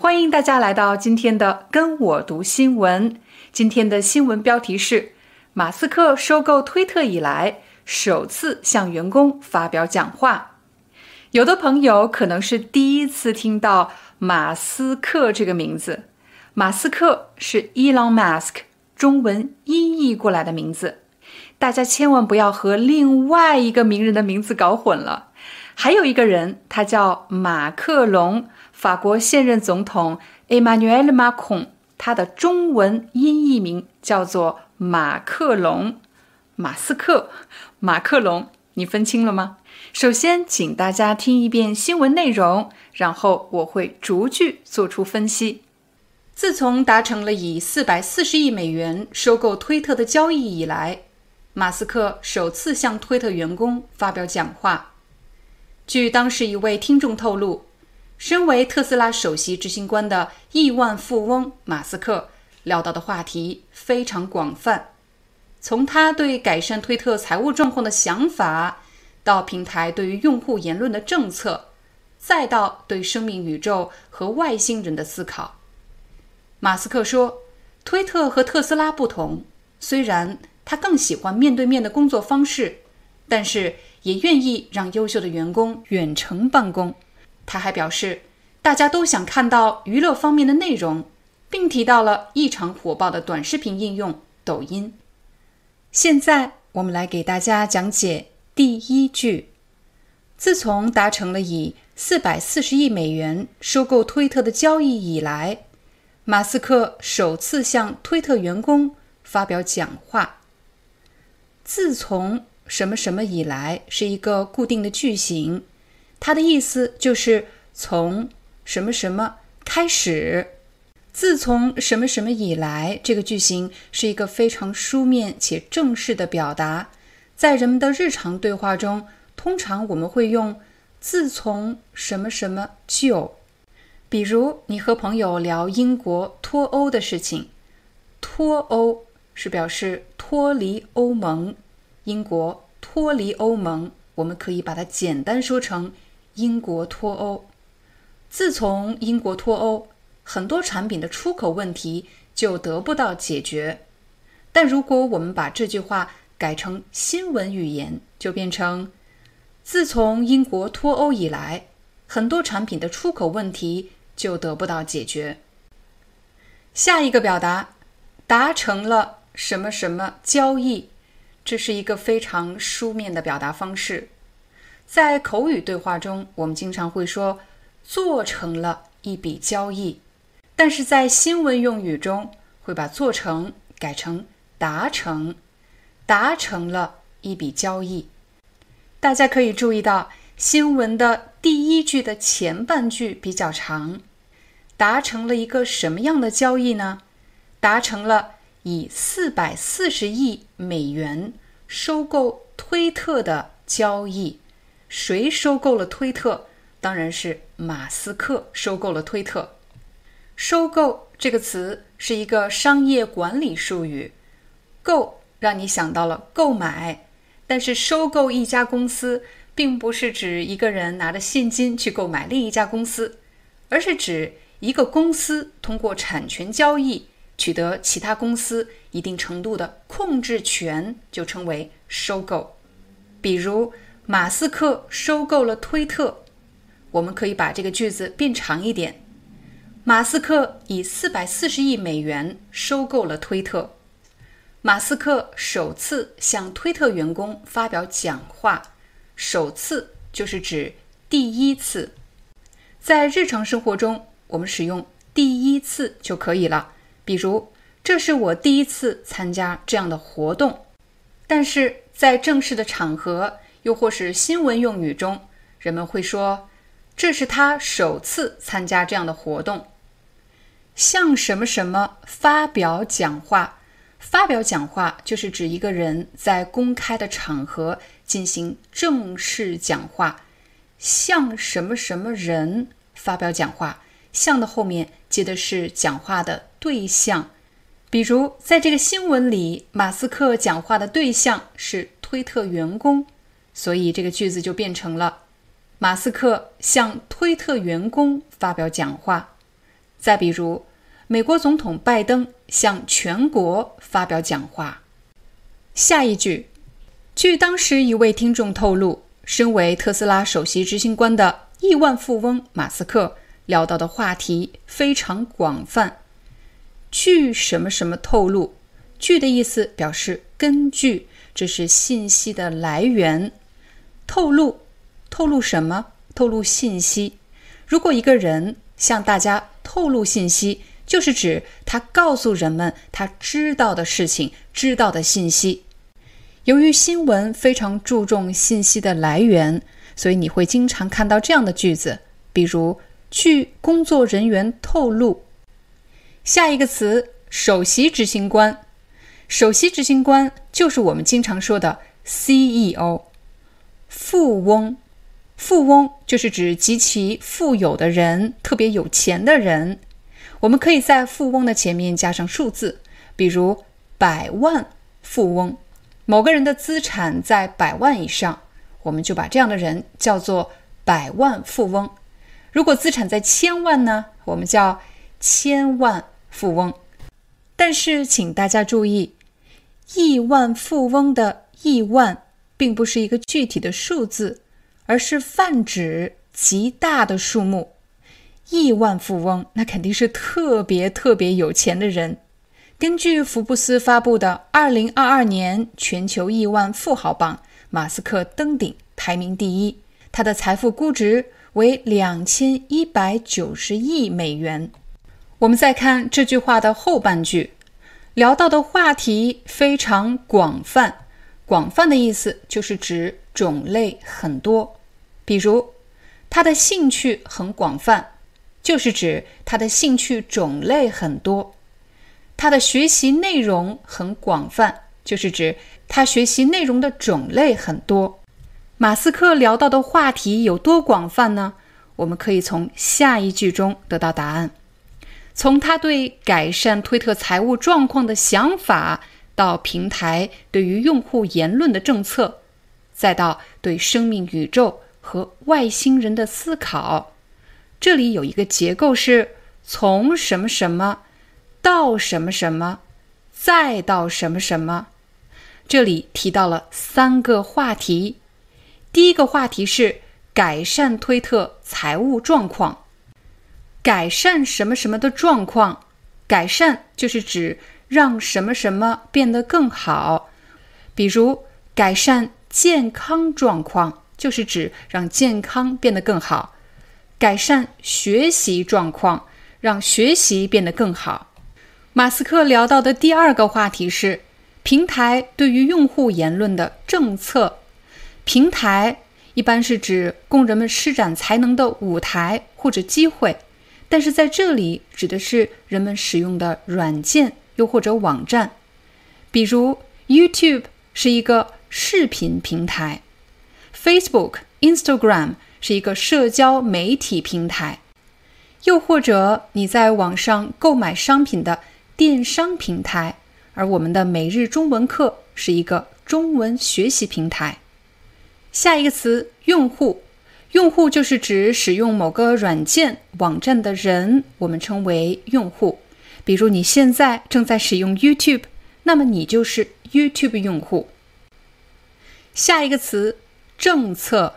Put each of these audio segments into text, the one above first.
欢迎大家来到今天的跟我读新闻。今天的新闻标题是：马斯克收购推特以来首次向员工发表讲话。有的朋友可能是第一次听到马斯克这个名字。马斯克是 Elon Musk 中文音译过来的名字，大家千万不要和另外一个名人的名字搞混了。还有一个人，他叫马克龙。法国现任总统 Emmanuel Macron，他的中文音译名叫做马克龙，马斯克，马克龙，你分清了吗？首先，请大家听一遍新闻内容，然后我会逐句做出分析。自从达成了以四百四十亿美元收购推特的交易以来，马斯克首次向推特员工发表讲话。据当时一位听众透露。身为特斯拉首席执行官的亿万富翁马斯克聊到的话题非常广泛，从他对改善推特财务状况的想法，到平台对于用户言论的政策，再到对生命宇宙和外星人的思考。马斯克说：“推特和特斯拉不同，虽然他更喜欢面对面的工作方式，但是也愿意让优秀的员工远程办公。”他还表示，大家都想看到娱乐方面的内容，并提到了异常火爆的短视频应用抖音。现在我们来给大家讲解第一句：自从达成了以四百四十亿美元收购推特的交易以来，马斯克首次向推特员工发表讲话。自从什么什么以来是一个固定的句型。它的意思就是从什么什么开始，自从什么什么以来，这个句型是一个非常书面且正式的表达。在人们的日常对话中，通常我们会用“自从什么什么就”。比如，你和朋友聊英国脱欧的事情，脱欧是表示脱离欧盟，英国脱离欧盟，我们可以把它简单说成。英国脱欧，自从英国脱欧，很多产品的出口问题就得不到解决。但如果我们把这句话改成新闻语言，就变成：自从英国脱欧以来，很多产品的出口问题就得不到解决。下一个表达，达成了什么什么交易，这是一个非常书面的表达方式。在口语对话中，我们经常会说做成了一笔交易，但是在新闻用语中会把做成改成达成，达成了一笔交易。大家可以注意到，新闻的第一句的前半句比较长，达成了一个什么样的交易呢？达成了以四百四十亿美元收购推特的交易。谁收购了推特？当然是马斯克收购了推特。收购这个词是一个商业管理术语，购让你想到了购买，但是收购一家公司，并不是指一个人拿着现金去购买另一家公司，而是指一个公司通过产权交易取得其他公司一定程度的控制权，就称为收购。比如。马斯克收购了推特，我们可以把这个句子变长一点。马斯克以四百四十亿美元收购了推特。马斯克首次向推特员工发表讲话，首次就是指第一次。在日常生活中，我们使用第一次就可以了。比如，这是我第一次参加这样的活动。但是在正式的场合，又或是新闻用语中，人们会说：“这是他首次参加这样的活动。”向什么什么发表讲话。发表讲话就是指一个人在公开的场合进行正式讲话。向什么什么人发表讲话，向的后面接的是讲话的对象。比如，在这个新闻里，马斯克讲话的对象是推特员工，所以这个句子就变成了马斯克向推特员工发表讲话。再比如，美国总统拜登向全国发表讲话。下一句，据当时一位听众透露。身为特斯拉首席执行官的亿万富翁马斯克聊到的话题非常广泛。据什么什么透露，据的意思表示根据，这是信息的来源。透露，透露什么？透露信息。如果一个人向大家透露信息，就是指他告诉人们他知道的事情、知道的信息。由于新闻非常注重信息的来源，所以你会经常看到这样的句子，比如“据工作人员透露”。下一个词“首席执行官”，首席执行官就是我们经常说的 CEO。富翁，富翁就是指极其富有的人，特别有钱的人。我们可以在富翁的前面加上数字，比如百万富翁。某个人的资产在百万以上，我们就把这样的人叫做百万富翁。如果资产在千万呢，我们叫千万富翁。但是，请大家注意，亿万富翁的亿万并不是一个具体的数字，而是泛指极大的数目。亿万富翁那肯定是特别特别有钱的人。根据福布斯发布的二零二二年全球亿万富豪榜，马斯克登顶，排名第一。他的财富估值为两千一百九十亿美元。我们再看这句话的后半句，聊到的话题非常广泛。广泛的意思就是指种类很多。比如，他的兴趣很广泛，就是指他的兴趣种类很多。他的学习内容很广泛，就是指他学习内容的种类很多。马斯克聊到的话题有多广泛呢？我们可以从下一句中得到答案。从他对改善推特财务状况的想法，到平台对于用户言论的政策，再到对生命宇宙和外星人的思考，这里有一个结构是从什么什么。到什么什么，再到什么什么，这里提到了三个话题。第一个话题是改善推特财务状况，改善什么什么的状况，改善就是指让什么什么变得更好。比如改善健康状况，就是指让健康变得更好；改善学习状况，让学习变得更好。马斯克聊到的第二个话题是平台对于用户言论的政策。平台一般是指供人们施展才能的舞台或者机会，但是在这里指的是人们使用的软件又或者网站。比如，YouTube 是一个视频平台，Facebook、Instagram 是一个社交媒体平台，又或者你在网上购买商品的。电商平台，而我们的每日中文课是一个中文学习平台。下一个词，用户，用户就是指使用某个软件、网站的人，我们称为用户。比如你现在正在使用 YouTube，那么你就是 YouTube 用户。下一个词，政策，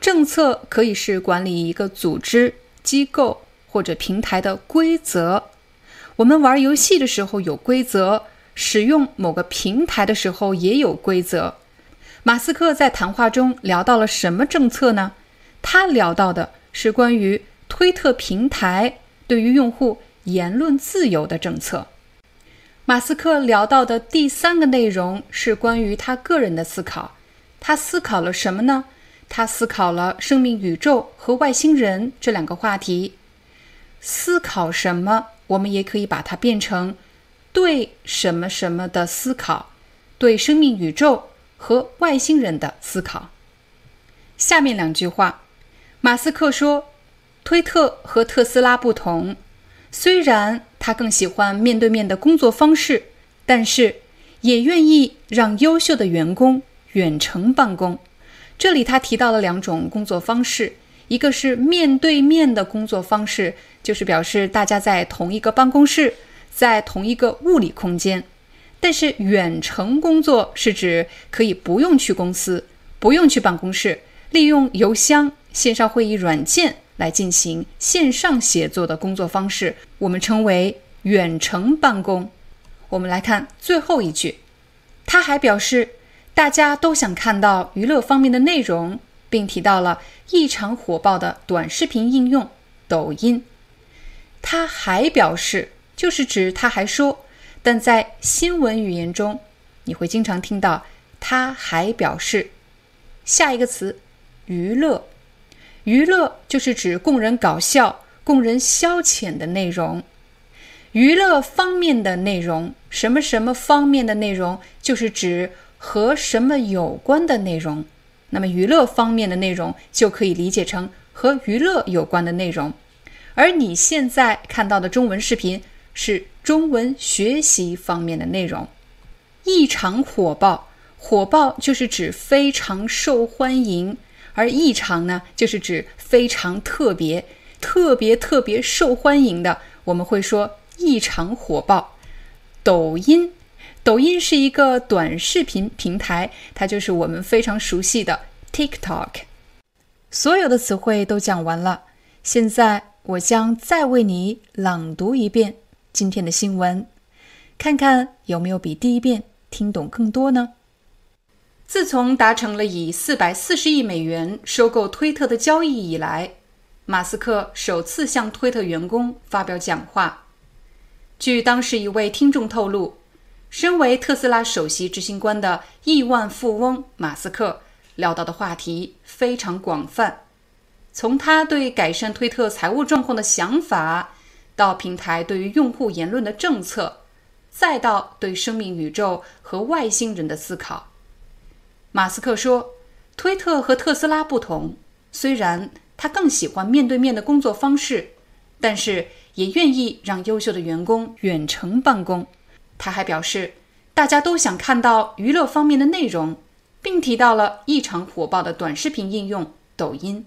政策可以是管理一个组织、机构或者平台的规则。我们玩游戏的时候有规则，使用某个平台的时候也有规则。马斯克在谈话中聊到了什么政策呢？他聊到的是关于推特平台对于用户言论自由的政策。马斯克聊到的第三个内容是关于他个人的思考。他思考了什么呢？他思考了生命宇宙和外星人这两个话题。思考。什么，我们也可以把它变成对什么什么的思考，对生命、宇宙和外星人的思考。下面两句话，马斯克说：“推特和特斯拉不同，虽然他更喜欢面对面的工作方式，但是也愿意让优秀的员工远程办公。”这里他提到了两种工作方式，一个是面对面的工作方式，就是表示大家在同一个办公室，在同一个物理空间；但是远程工作是指可以不用去公司，不用去办公室。利用邮箱、线上会议软件来进行线上写作的工作方式，我们称为远程办公。我们来看最后一句，他还表示，大家都想看到娱乐方面的内容，并提到了异常火爆的短视频应用抖音。他还表示，就是指他还说，但在新闻语言中，你会经常听到他还表示。下一个词。娱乐，娱乐就是指供人搞笑、供人消遣的内容。娱乐方面的内容，什么什么方面的内容，就是指和什么有关的内容。那么，娱乐方面的内容就可以理解成和娱乐有关的内容。而你现在看到的中文视频是中文学习方面的内容。异常火爆，火爆就是指非常受欢迎。而异常呢，就是指非常特别、特别特别受欢迎的，我们会说异常火爆。抖音，抖音是一个短视频平台，它就是我们非常熟悉的 TikTok。所有的词汇都讲完了，现在我将再为你朗读一遍今天的新闻，看看有没有比第一遍听懂更多呢？自从达成了以四百四十亿美元收购推特的交易以来，马斯克首次向推特员工发表讲话。据当时一位听众透露，身为特斯拉首席执行官的亿万富翁马斯克聊到的话题非常广泛，从他对改善推特财务状况的想法，到平台对于用户言论的政策，再到对生命、宇宙和外星人的思考。马斯克说：“推特和特斯拉不同，虽然他更喜欢面对面的工作方式，但是也愿意让优秀的员工远程办公。”他还表示，大家都想看到娱乐方面的内容，并提到了异常火爆的短视频应用抖音。